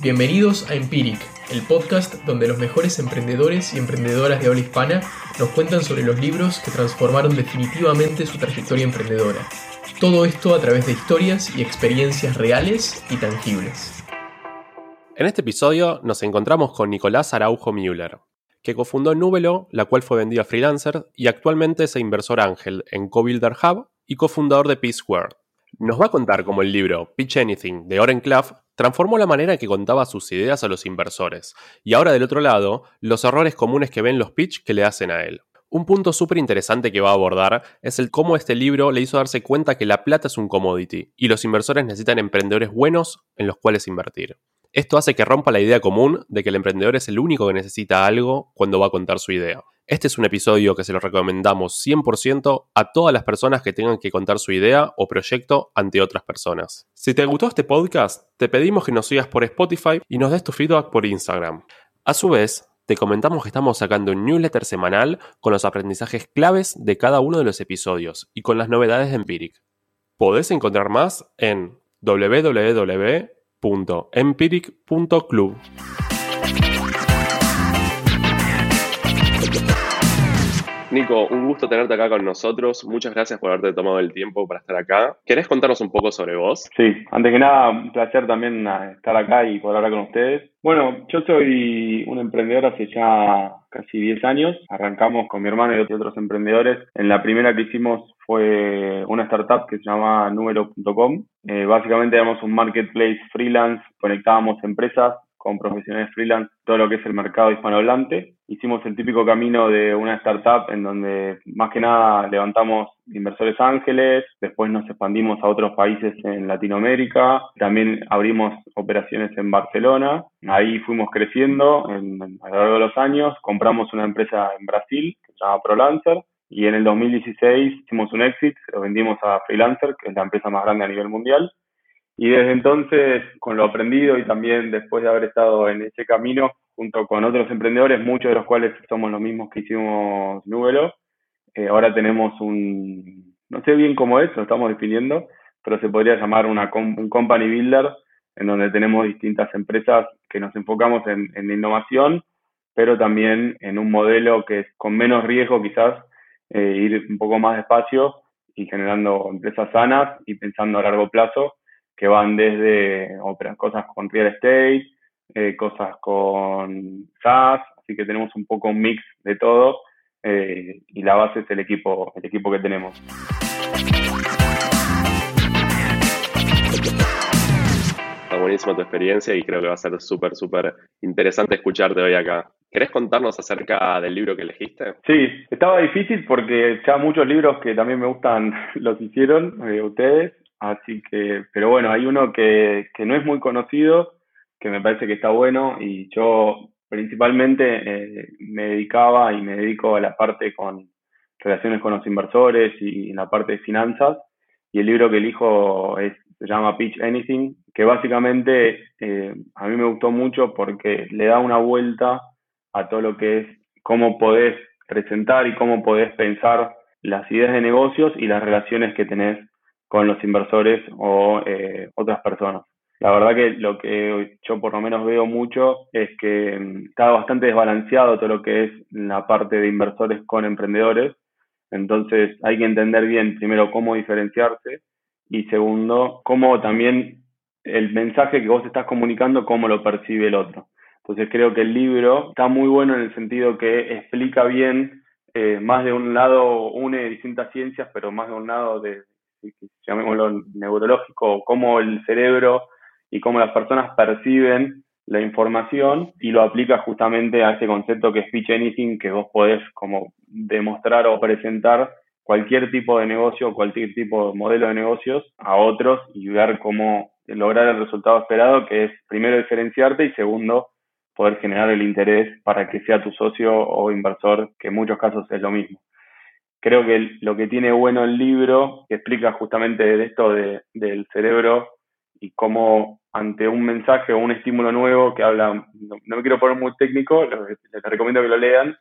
Bienvenidos a Empiric, el podcast donde los mejores emprendedores y emprendedoras de habla hispana nos cuentan sobre los libros que transformaron definitivamente su trayectoria emprendedora. Todo esto a través de historias y experiencias reales y tangibles. En este episodio nos encontramos con Nicolás Araujo Müller, que cofundó Núvelo, la cual fue vendida a freelancer y actualmente es inversor ángel en CoBuilder Hub y cofundador de Peace World. Nos va a contar cómo el libro Pitch Anything de Oren Claff transformó la manera en que contaba sus ideas a los inversores, y ahora del otro lado, los errores comunes que ven los pitch que le hacen a él. Un punto súper interesante que va a abordar es el cómo este libro le hizo darse cuenta que la plata es un commodity y los inversores necesitan emprendedores buenos en los cuales invertir. Esto hace que rompa la idea común de que el emprendedor es el único que necesita algo cuando va a contar su idea. Este es un episodio que se lo recomendamos 100% a todas las personas que tengan que contar su idea o proyecto ante otras personas. Si te gustó este podcast, te pedimos que nos sigas por Spotify y nos des tu feedback por Instagram. A su vez, te comentamos que estamos sacando un newsletter semanal con los aprendizajes claves de cada uno de los episodios y con las novedades de Empiric. Podés encontrar más en www.empiric.club. Nico, un gusto tenerte acá con nosotros. Muchas gracias por haberte tomado el tiempo para estar acá. ¿Querés contarnos un poco sobre vos? Sí, antes que nada, un placer también ah, estar acá y poder hablar con ustedes. Bueno, yo soy un emprendedor hace ya casi 10 años. Arrancamos con mi hermano y otros emprendedores. En la primera que hicimos fue una startup que se llama Número.com. Eh, básicamente éramos un marketplace freelance, conectábamos empresas con profesionales freelance todo lo que es el mercado hispanohablante. Hicimos el típico camino de una startup en donde más que nada levantamos inversores ángeles, después nos expandimos a otros países en Latinoamérica, también abrimos operaciones en Barcelona, ahí fuimos creciendo en, a lo largo de los años, compramos una empresa en Brasil que se llama ProLancer, y en el 2016 hicimos un exit, lo vendimos a Freelancer, que es la empresa más grande a nivel mundial, y desde entonces, con lo aprendido y también después de haber estado en ese camino, junto con otros emprendedores, muchos de los cuales somos los mismos que hicimos Núvelo, eh, ahora tenemos un, no sé bien cómo es, lo estamos definiendo, pero se podría llamar una, un company builder, en donde tenemos distintas empresas que nos enfocamos en, en innovación, pero también en un modelo que es con menos riesgo quizás, eh, ir un poco más despacio y generando empresas sanas y pensando a largo plazo que van desde cosas con real estate, eh, cosas con SaaS, así que tenemos un poco un mix de todo eh, y la base es el equipo, el equipo que tenemos. Está buenísima tu experiencia y creo que va a ser súper, súper interesante escucharte hoy acá. ¿Querés contarnos acerca del libro que elegiste? Sí, estaba difícil porque ya muchos libros que también me gustan los hicieron eh, ustedes Así que, pero bueno, hay uno que, que no es muy conocido, que me parece que está bueno y yo principalmente eh, me dedicaba y me dedico a la parte con relaciones con los inversores y la parte de finanzas. Y el libro que elijo es, se llama Pitch Anything, que básicamente eh, a mí me gustó mucho porque le da una vuelta a todo lo que es cómo podés presentar y cómo podés pensar las ideas de negocios y las relaciones que tenés con los inversores o eh, otras personas. La verdad que lo que yo por lo menos veo mucho es que mm, está bastante desbalanceado todo lo que es la parte de inversores con emprendedores. Entonces hay que entender bien primero cómo diferenciarse y segundo, cómo también el mensaje que vos estás comunicando, cómo lo percibe el otro. Entonces creo que el libro está muy bueno en el sentido que explica bien, eh, más de un lado une distintas ciencias, pero más de un lado de, llamémoslo neurológico, cómo el cerebro y cómo las personas perciben la información y lo aplica justamente a ese concepto que es pitch anything, que vos podés como demostrar o presentar cualquier tipo de negocio, cualquier tipo de modelo de negocios a otros y ver cómo lograr el resultado esperado, que es primero diferenciarte y segundo, poder generar el interés para que sea tu socio o inversor, que en muchos casos es lo mismo creo que lo que tiene bueno el libro, que explica justamente de esto de, del cerebro y cómo ante un mensaje o un estímulo nuevo que habla, no, me quiero poner muy técnico, les, recomiendo que lo lean,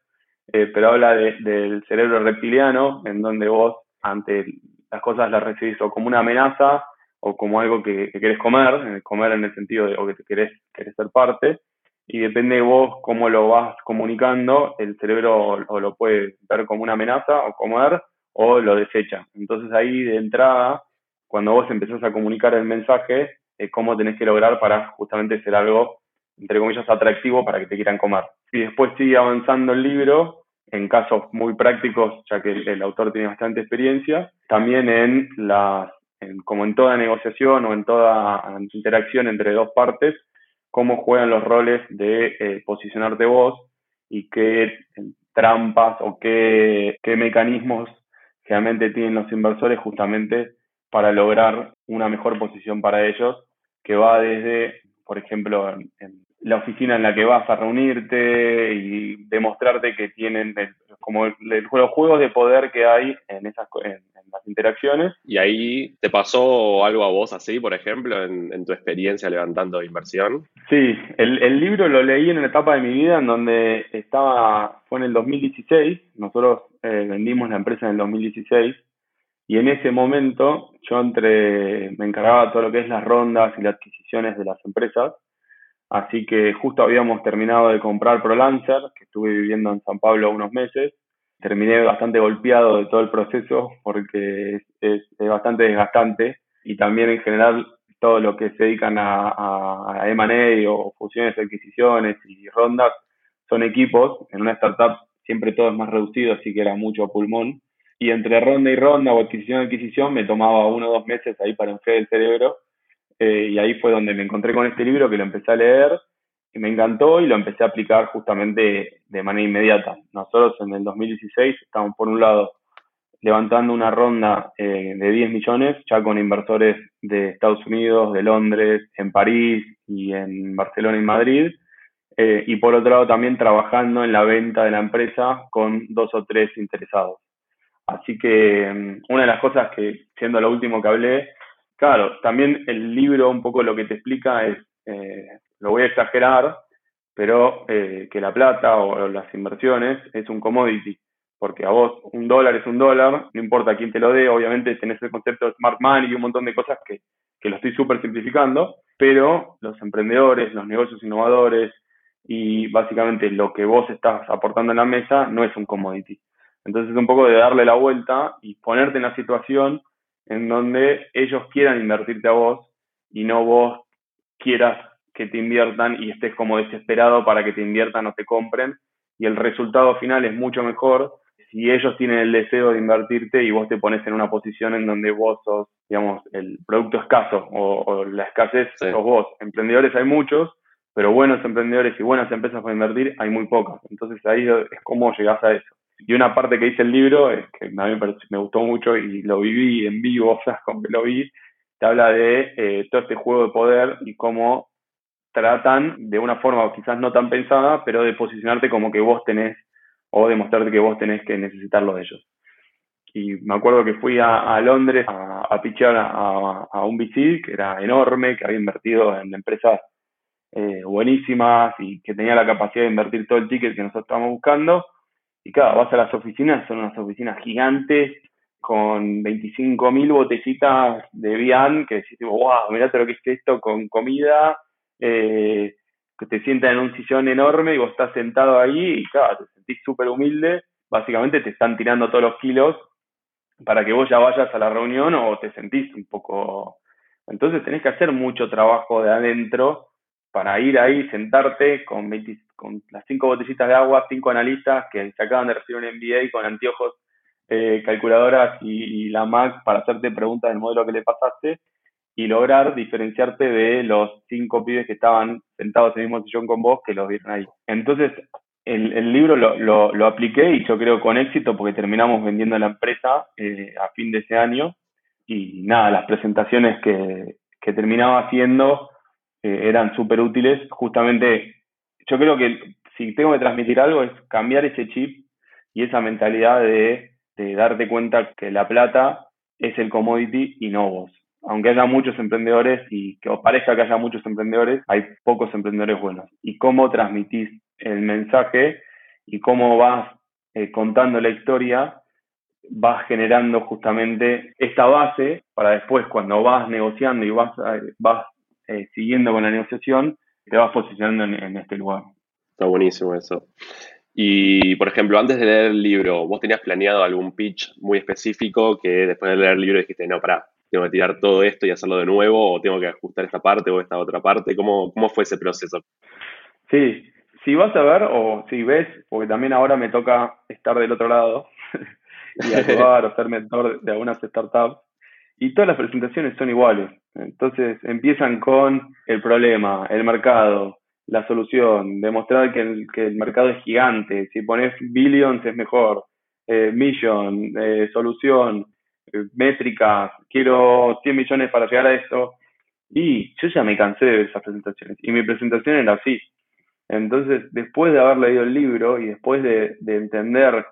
eh, pero habla del cerebro reptiliano, en donde vos ante las cosas las recibís o como una amenaza o como algo que, querés comer, comer en el sentido de o que te querés, querés ser parte, y depende de vos cómo lo vas comunicando, el cerebro o, lo puede ver como una amenaza o comer o lo desecha. Entonces ahí de entrada, cuando vos empezás a comunicar el mensaje, es cómo tenés que lograr para justamente ser algo, entre comillas, atractivo para que te quieran comer. Y después sigue avanzando el libro, en casos muy prácticos, ya que el, autor tiene bastante experiencia, también en las, como en toda negociación o en toda interacción entre dos partes, cómo juegan los roles de eh, posicionarte vos y qué trampas o qué, qué mecanismos realmente tienen los inversores justamente para lograr una mejor posición para ellos, que va desde, por ejemplo, en, la oficina en la que vas a reunirte y demostrarte que tienen como los juegos de poder que hay en esas en, las interacciones. ¿Y ahí te pasó algo a vos así, por ejemplo, en, tu experiencia levantando inversión? Sí, el, el, libro lo leí en una etapa de mi vida en donde estaba, fue en el 2016, nosotros eh, vendimos la empresa en el 2016 y en ese momento yo entre, me encargaba todo lo que es las rondas y las adquisiciones de las empresas Así que justo habíamos terminado de comprar ProLancer, que estuve viviendo en San Pablo unos meses. Terminé bastante golpeado de todo el proceso porque es, bastante desgastante y también en general todo lo que se dedican a, a, o fusiones, adquisiciones y rondas son equipos. En una startup siempre todo es más reducido, así que era mucho pulmón. Y entre ronda y ronda o adquisición adquisición me tomaba uno o dos meses ahí para enfriar el cerebro eh, y ahí fue donde me encontré con este libro que lo empecé a leer me encantó y lo empecé a aplicar justamente de manera inmediata. Nosotros en el 2016 estábamos por un lado levantando una ronda eh, de 10 millones ya con inversores de Estados Unidos, de Londres, en París y en Barcelona y Madrid. Eh, y por otro lado también trabajando en la venta de la empresa con dos o tres interesados. Así que mm, una de las cosas que, siendo lo último que hablé, Claro, también el libro un poco lo que te explica es, eh, lo voy a exagerar, pero eh, que la plata o las inversiones es un commodity, porque a vos un dólar es un dólar, no importa quién te lo dé, obviamente tenés el concepto de smart money y un montón de cosas que, que lo estoy súper simplificando, pero los emprendedores, los negocios innovadores y básicamente lo que vos estás aportando en la mesa no es un commodity. Entonces es un poco de darle la vuelta y ponerte en la situación en donde ellos quieran invertirte a vos y no vos quieras que te inviertan y estés como desesperado para que te inviertan o te compren. Y el resultado final es mucho mejor si ellos tienen el deseo de invertirte y vos te pones en una posición en donde vos sos, digamos, el producto escaso o, la escasez sos vos. Emprendedores hay muchos, pero buenos emprendedores y buenas empresas para invertir hay muy pocas. Entonces ahí es como llegás a eso. Y una parte que dice el libro, es que a mí me, gustó mucho y lo viví en vivo, o sea, como que lo vi, te habla de eh, todo este juego de poder y cómo tratan de una forma quizás no tan pensada, pero de posicionarte como que vos tenés o demostrarte que vos tenés que necesitarlo de ellos. Y me acuerdo que fui a, Londres a, a pichear a, un VC que era enorme, que había invertido en empresas eh, buenísimas y que tenía la capacidad de invertir todo el ticket que nosotros estábamos buscando y claro, vas a las oficinas, son unas oficinas gigantes con 25.000 botecitas de Vian que decís, wow, mirá lo que es esto con comida, eh, que te sientan en un sillón enorme y vos estás sentado ahí y claro, te sentís súper humilde, básicamente te están tirando todos los kilos para que vos ya vayas a la reunión o te sentís un poco... Entonces tenés que hacer mucho trabajo de adentro para ir ahí, sentarte con, con las cinco botellitas de agua, cinco analistas que se acaban de recibir un MBA con anteojos, eh, calculadoras y, la Mac para hacerte preguntas del modelo que le pasaste y lograr diferenciarte de los cinco pibes que estaban sentados en el mismo sillón con vos que los vieron ahí. Entonces, el, libro lo, lo, apliqué y yo creo con éxito porque terminamos vendiendo la empresa eh, a fin de ese año y nada, las presentaciones que, que terminaba haciendo eran súper útiles. Justamente, yo creo que si tengo que transmitir algo es cambiar ese chip y esa mentalidad de, darte cuenta que la plata es el commodity y no vos. Aunque haya muchos emprendedores y que os parezca que haya muchos emprendedores, hay pocos emprendedores buenos. Y cómo transmitís el mensaje y cómo vas eh, contando la historia vas generando justamente esta base para después cuando vas negociando y vas, eh, vas eh, siguiendo con la negociación, te vas posicionando en, este lugar. Está buenísimo eso. Y, por ejemplo, antes de leer el libro, ¿vos tenías planeado algún pitch muy específico que después de leer el libro dijiste, no, pará, tengo que tirar todo esto y hacerlo de nuevo, o tengo que ajustar esta parte o esta otra parte? ¿Cómo, cómo fue ese proceso? Sí, si vas a ver o si ves, porque también ahora me toca estar del otro lado y ayudar o ser mentor de algunas startups, y todas las presentaciones son iguales. Entonces empiezan con el problema, el mercado, la solución, demostrar que el, mercado es gigante, si pones billions es mejor, eh, eh, solución, métricas, quiero 100 millones para llegar a esto. Y yo ya me cansé de esas presentaciones. Y mi presentación era así. Entonces, después de haber leído el libro y después de, entender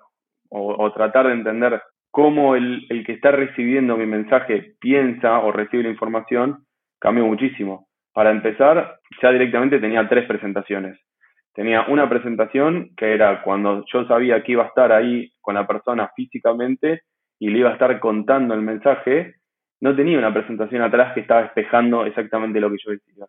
o, tratar de entender cómo el, el, que está recibiendo mi mensaje piensa o recibe la información, cambió muchísimo. Para empezar, ya directamente tenía tres presentaciones. Tenía una presentación que era cuando yo sabía que iba a estar ahí con la persona físicamente y le iba a estar contando el mensaje, no tenía una presentación atrás que estaba espejando exactamente lo que yo decía.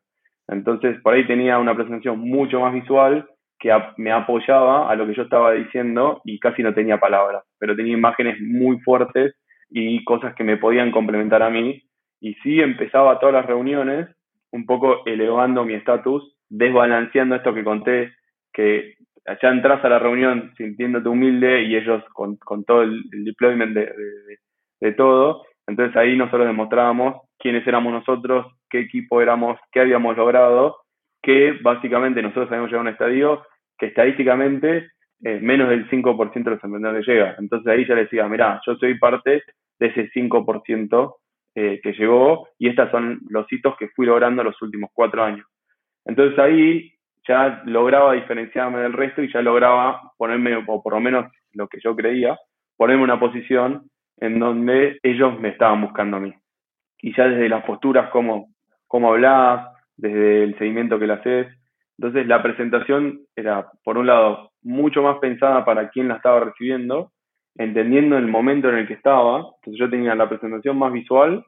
Entonces, por ahí tenía una presentación mucho más visual que me apoyaba a lo que yo estaba diciendo y casi no tenía palabras, pero tenía imágenes muy fuertes y cosas que me podían complementar a mí. Y sí empezaba todas las reuniones un poco elevando mi estatus, desbalanceando esto que conté, que ya entras a la reunión sintiéndote humilde y ellos con, todo el, deployment de, todo. Entonces ahí nosotros demostrábamos quiénes éramos nosotros, qué equipo éramos, qué habíamos logrado, que básicamente nosotros habíamos llegado a un estadio que estadísticamente eh, menos del 5% de los emprendedores llega. Entonces ahí ya le decía, mirá, yo soy parte de ese 5% eh, que llegó y estos son los hitos que fui logrando los últimos cuatro años. Entonces ahí ya lograba diferenciarme del resto y ya lograba ponerme, o por lo menos lo que yo creía, ponerme una posición en donde ellos me estaban buscando a mí. Y ya desde las posturas, cómo, cómo hablás, desde el seguimiento que le haces. Entonces la presentación era, por un lado, mucho más pensada para quien la estaba recibiendo, entendiendo el momento en el que estaba. Entonces yo tenía la presentación más visual,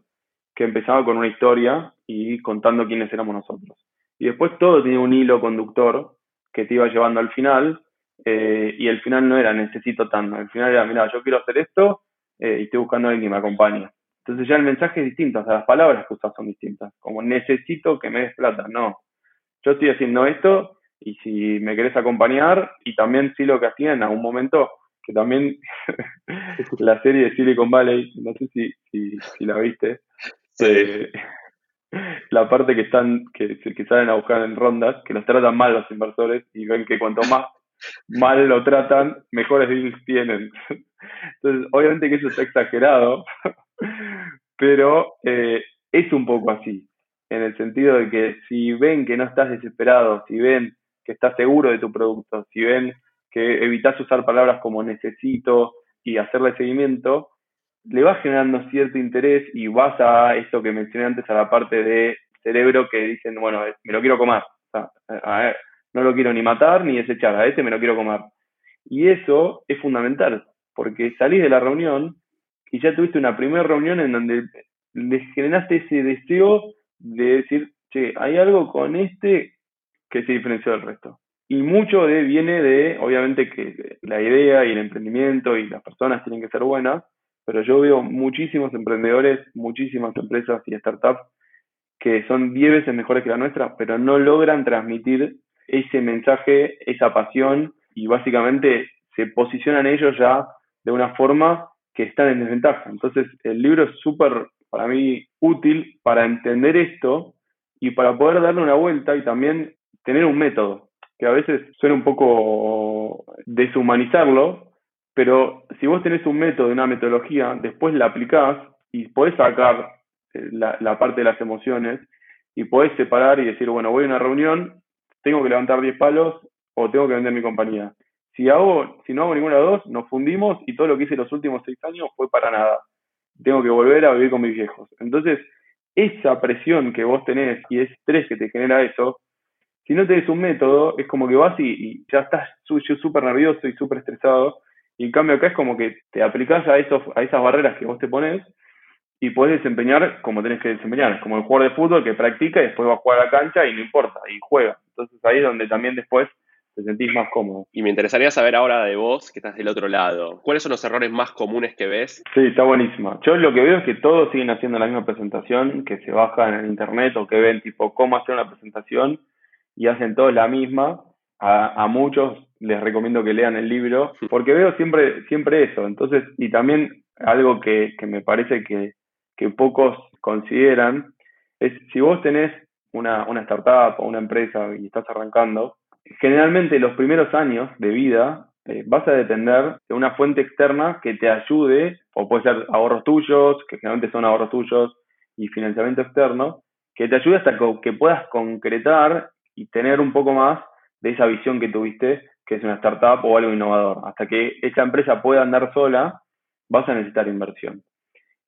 que empezaba con una historia y contando quiénes éramos nosotros. Y después todo tenía un hilo conductor que te iba llevando al final, eh, y el final no era necesito tanto, el final era, mira, yo quiero hacer esto eh, y estoy buscando a alguien que me acompañe. Entonces ya el mensaje es distinto, o sea, las palabras que usas son distintas. Como necesito que me des plata, no. Yo estoy haciendo esto y si me querés acompañar, y también sí lo que hacía en algún momento, que también la serie de Silicon Valley, no sé si, si, la viste, eh, la parte que están, que, que salen a buscar en rondas, que los tratan mal los inversores y ven que cuanto más mal lo tratan, mejores deals tienen. Entonces, obviamente que eso está exagerado, pero eh, es un poco así, en el sentido de que si ven que no estás desesperado, si ven que estás seguro de tu producto, si ven que evitas usar palabras como necesito y hacerle seguimiento, le vas generando cierto interés y vas a esto que mencioné antes, a la parte de cerebro que dicen, bueno, me lo quiero comer. a no lo quiero ni matar ni desechar, a este me lo quiero comer. Y eso es fundamental, porque salís de la reunión y ya tuviste una primera reunión en donde le generaste ese deseo de decir, che, hay algo con este que se diferenció del resto. Y mucho de, viene de, obviamente, que la idea y el emprendimiento y las personas tienen que ser buenas, pero yo veo muchísimos emprendedores, muchísimas empresas y startups que son 10 veces mejores que la nuestra, pero no logran transmitir ese mensaje, esa pasión y básicamente se posicionan ellos ya de una forma que están en desventaja. Entonces el libro es súper para mí útil para entender esto y para poder darle una vuelta y también tener un método, que a veces suena un poco deshumanizarlo, pero si vos tenés un método, una metodología, después la aplicás y podés sacar eh, la, parte de las emociones y podés separar y decir, bueno, voy a una reunión tengo que levantar 10 palos o tengo que vender mi compañía. Si, hago, si no hago ninguna de dos, nos fundimos y todo lo que hice los últimos seis años fue para nada. Tengo que volver a vivir con mis viejos. Entonces, esa presión que vos tenés y ese estrés que te genera eso, si no tenés un método, es como que vas y, ya estás súper nervioso y súper estresado Y en cambio acá es como que te aplicás a, esos, a esas barreras que vos te pones y podés desempeñar como tenés que desempeñar, como el jugador de fútbol que practica y después va a jugar a la cancha y no importa, y juega. Entonces ahí es donde también después te sentís más cómodo. Y me interesaría saber ahora de vos, que estás del otro lado, ¿cuáles son los errores más comunes que ves? Sí, está buenísima. Yo lo que veo es que todos siguen haciendo la misma presentación, que se bajan en internet o que ven tipo cómo hacer una presentación y hacen todos la misma. A, a muchos les recomiendo que lean el libro, porque veo siempre, siempre eso. Entonces, y también algo que, que me parece que, que pocos consideran es si vos tenés una, una startup o una empresa y estás arrancando, generalmente los primeros años de vida eh, vas a depender de una fuente externa que te ayude, o puede ser ahorros tuyos, que generalmente son ahorros tuyos, y financiamiento externo, que te ayude hasta que puedas concretar y tener un poco más de esa visión que tuviste, que es una startup o algo innovador. Hasta que esa empresa pueda andar sola, vas a necesitar inversión.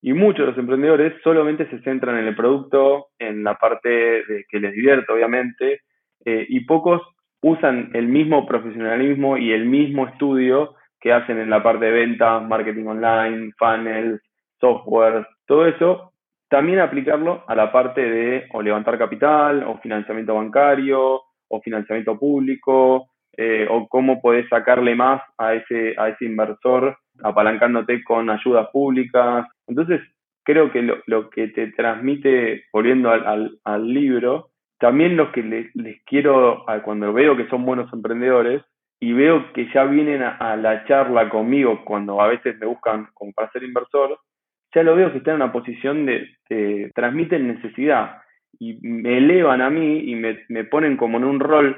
Y muchos de los emprendedores solamente se centran en el producto, en la parte de que les divierte, obviamente, eh, y pocos usan el mismo profesionalismo y el mismo estudio que hacen en la parte de ventas, marketing online, funnels, software, todo eso, también aplicarlo a la parte de o levantar capital, o financiamiento bancario, o financiamiento público, eh, o cómo podés sacarle más a ese, a ese inversor apalancándote con ayudas públicas. Entonces, creo que lo, lo que te transmite, volviendo al, al, al libro, también lo que les, quiero, cuando veo que son buenos emprendedores y veo que ya vienen a, la charla conmigo cuando a veces me buscan como para ser inversor, ya lo veo que están en una posición de, transmiten necesidad y me elevan a mí y me, me ponen como en un rol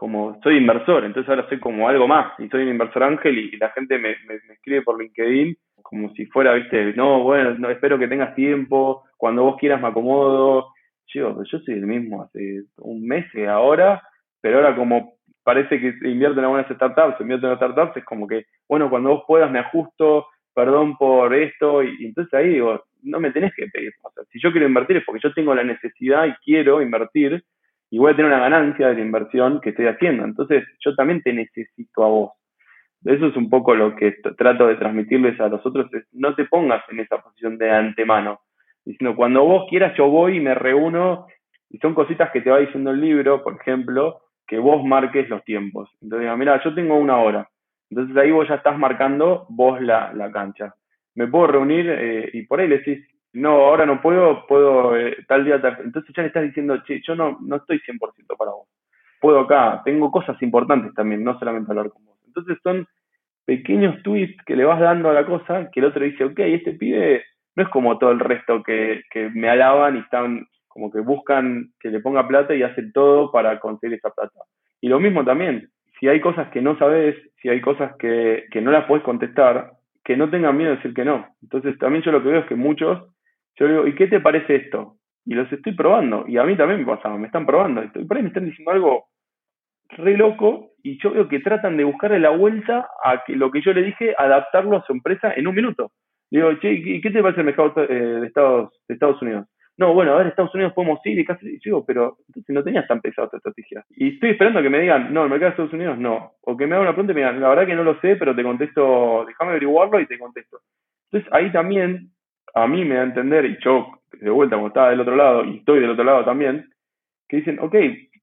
como soy inversor, entonces ahora soy como algo más y soy un inversor ángel y, la gente me, me, escribe por LinkedIn como si fuera, viste, no, bueno, no, espero que tengas tiempo, cuando vos quieras me acomodo yo, yo soy el mismo hace un mes y ahora, pero ahora como parece que invierten en algunas startups, invierten en startups, es como que, bueno, cuando vos puedas me ajusto, perdón por esto, y, entonces ahí digo, no me tenés que pedir. O si yo quiero invertir es porque yo tengo la necesidad y quiero invertir, y voy a tener una ganancia de la inversión que estoy haciendo. Entonces, yo también te necesito a vos. Eso es un poco lo que trato de transmitirles a los otros, no te pongas en esa posición de antemano diciendo, cuando vos quieras yo voy y me reúno, y son cositas que te va diciendo el libro, por ejemplo, que vos marques los tiempos. Entonces, mira, yo tengo una hora. Entonces ahí vos ya estás marcando vos la, la cancha. Me puedo reunir eh, y por ahí le decís, no, ahora no puedo, puedo eh, tal día, tal... Entonces ya le estás diciendo, che, yo no, no estoy 100% para vos. Puedo acá, tengo cosas importantes también, no solamente hablar con vos. Entonces son pequeños tweets que le vas dando a la cosa que el otro dice, ok, este pibe no es como todo el resto que, que me alaban y están como que buscan que le ponga plata y hacen todo para conseguir esa plata. Y lo mismo también, si hay cosas que no sabes, si hay cosas que, que no las puedes contestar, que no tengan miedo de decir que no. Entonces también yo lo que veo es que muchos, yo digo, ¿y qué te parece esto? Y los estoy probando, y a mí también me pasa, me están probando, y por ahí me están diciendo algo re loco, y yo veo que tratan de buscarle la vuelta a que lo que yo le dije, adaptarlo a su empresa en un minuto. Digo, che, ¿y qué te parece el mercado eh, de, Estados, de Estados Unidos? No, bueno, a ver, Estados Unidos podemos ir y casi digo, pero entonces no tenías tan pesada tu estrategia. Y estoy esperando que me digan, no, el mercado de Estados Unidos no. O que me hagan una pregunta y me digan, la verdad que no lo sé, pero te contesto, déjame averiguarlo y te contesto. Entonces ahí también, a mí me da a entender, y yo de vuelta como estaba del otro lado, y estoy del otro lado también, que dicen, ok,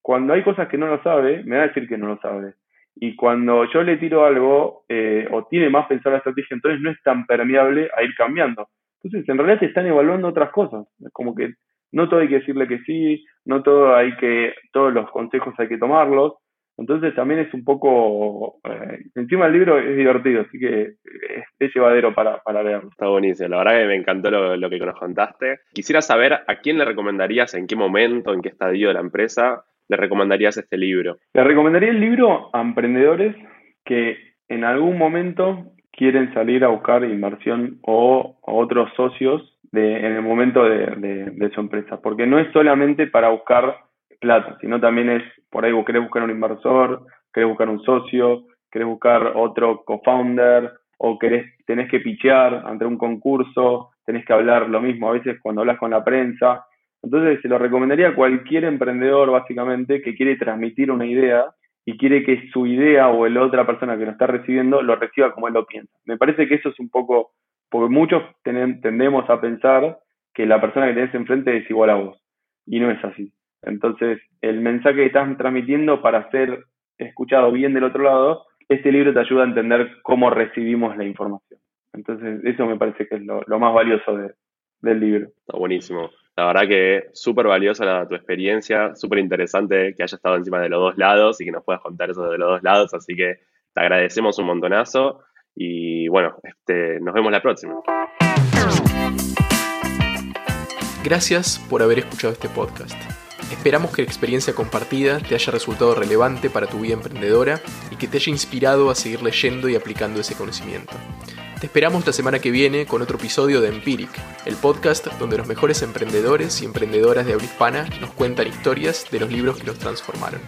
cuando hay cosas que no lo sabe, me va a decir que no lo sabe. Y cuando yo le tiro algo, eh, o tiene más pensar la estrategia, entonces no es tan permeable a ir cambiando. Entonces, en realidad te están evaluando otras cosas. Es como que no todo hay que decirle que sí, no todo hay que, todos los consejos hay que tomarlos. Entonces también es un poco, eh, encima el libro es divertido, así que es, llevadero para, para, leerlo. Está buenísimo, la verdad que me encantó lo, lo, que nos contaste. Quisiera saber a quién le recomendarías, en qué momento, en qué estadio de la empresa, le recomendarías este libro? Le recomendaría el libro a emprendedores que en algún momento quieren salir a buscar inversión o, otros socios de, en el momento de, su empresa, porque no es solamente para buscar plata, sino también es, por ahí vos querés buscar un inversor, querés buscar un socio, querés buscar otro co-founder, o querés, tenés que pichear ante un concurso, tenés que hablar lo mismo a veces cuando hablas con la prensa, entonces se lo recomendaría a cualquier emprendedor básicamente que quiere transmitir una idea y quiere que su idea o la otra persona que lo está recibiendo lo reciba como él lo piensa. Me parece que eso es un poco, porque muchos tendemos a pensar que la persona que tenés enfrente es igual a vos, y no es así. Entonces, el mensaje que estás transmitiendo para ser escuchado bien del otro lado, este libro te ayuda a entender cómo recibimos la información. Entonces, eso me parece que es lo, más valioso del libro. Está buenísimo. La verdad que súper valiosa tu experiencia, súper interesante que hayas estado encima de los dos lados y que nos puedas contar eso de los dos lados. Así que te agradecemos un montonazo y bueno, este, nos vemos la próxima. Gracias por haber escuchado este podcast. Esperamos que la experiencia compartida te haya resultado relevante para tu vida emprendedora y que te haya inspirado a seguir leyendo y aplicando ese conocimiento. Te esperamos la semana que viene con otro episodio de Empiric, el podcast donde los mejores emprendedores y emprendedoras de habla hispana nos cuentan historias de los libros que los transformaron.